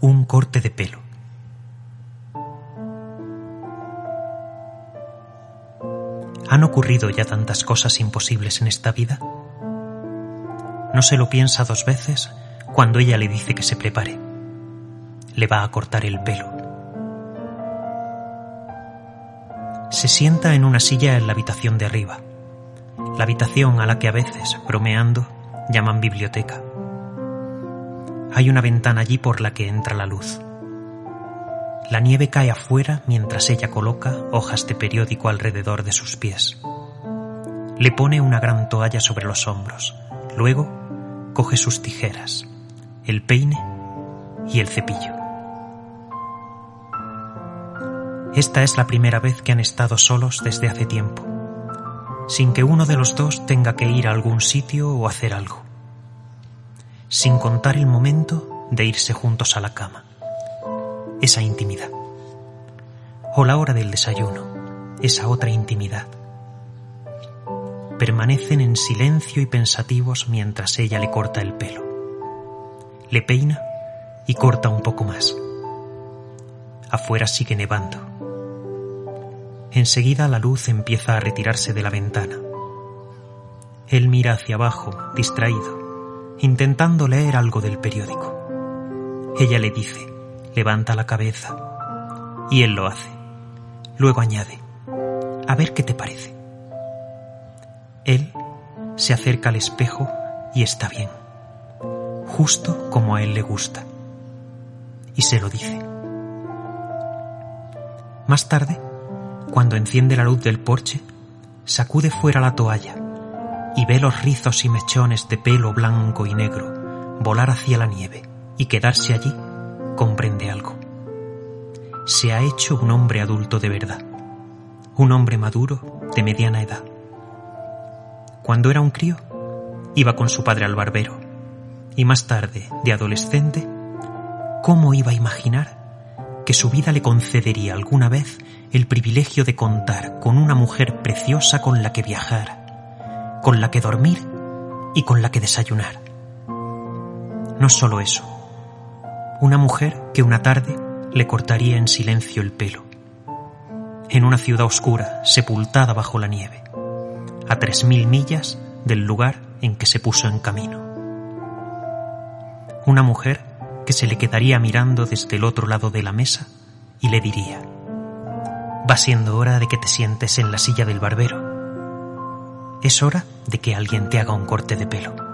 Un corte de pelo. ¿Han ocurrido ya tantas cosas imposibles en esta vida? No se lo piensa dos veces cuando ella le dice que se prepare. Le va a cortar el pelo. Se sienta en una silla en la habitación de arriba, la habitación a la que a veces, bromeando, llaman biblioteca. Hay una ventana allí por la que entra la luz. La nieve cae afuera mientras ella coloca hojas de periódico alrededor de sus pies. Le pone una gran toalla sobre los hombros. Luego coge sus tijeras, el peine y el cepillo. Esta es la primera vez que han estado solos desde hace tiempo, sin que uno de los dos tenga que ir a algún sitio o hacer algo sin contar el momento de irse juntos a la cama. Esa intimidad. O la hora del desayuno, esa otra intimidad. Permanecen en silencio y pensativos mientras ella le corta el pelo. Le peina y corta un poco más. Afuera sigue nevando. Enseguida la luz empieza a retirarse de la ventana. Él mira hacia abajo, distraído intentando leer algo del periódico. Ella le dice, levanta la cabeza, y él lo hace. Luego añade, a ver qué te parece. Él se acerca al espejo y está bien, justo como a él le gusta, y se lo dice. Más tarde, cuando enciende la luz del porche, sacude fuera la toalla y ve los rizos y mechones de pelo blanco y negro volar hacia la nieve y quedarse allí, comprende algo. Se ha hecho un hombre adulto de verdad, un hombre maduro de mediana edad. Cuando era un crío, iba con su padre al barbero, y más tarde, de adolescente, ¿cómo iba a imaginar que su vida le concedería alguna vez el privilegio de contar con una mujer preciosa con la que viajar, con la que dormir y con la que desayunar. No solo eso, una mujer que una tarde le cortaría en silencio el pelo, en una ciudad oscura, sepultada bajo la nieve, a tres mil millas del lugar en que se puso en camino. Una mujer que se le quedaría mirando desde el otro lado de la mesa y le diría, va siendo hora de que te sientes en la silla del barbero es hora de que alguien te haga un corte de pelo.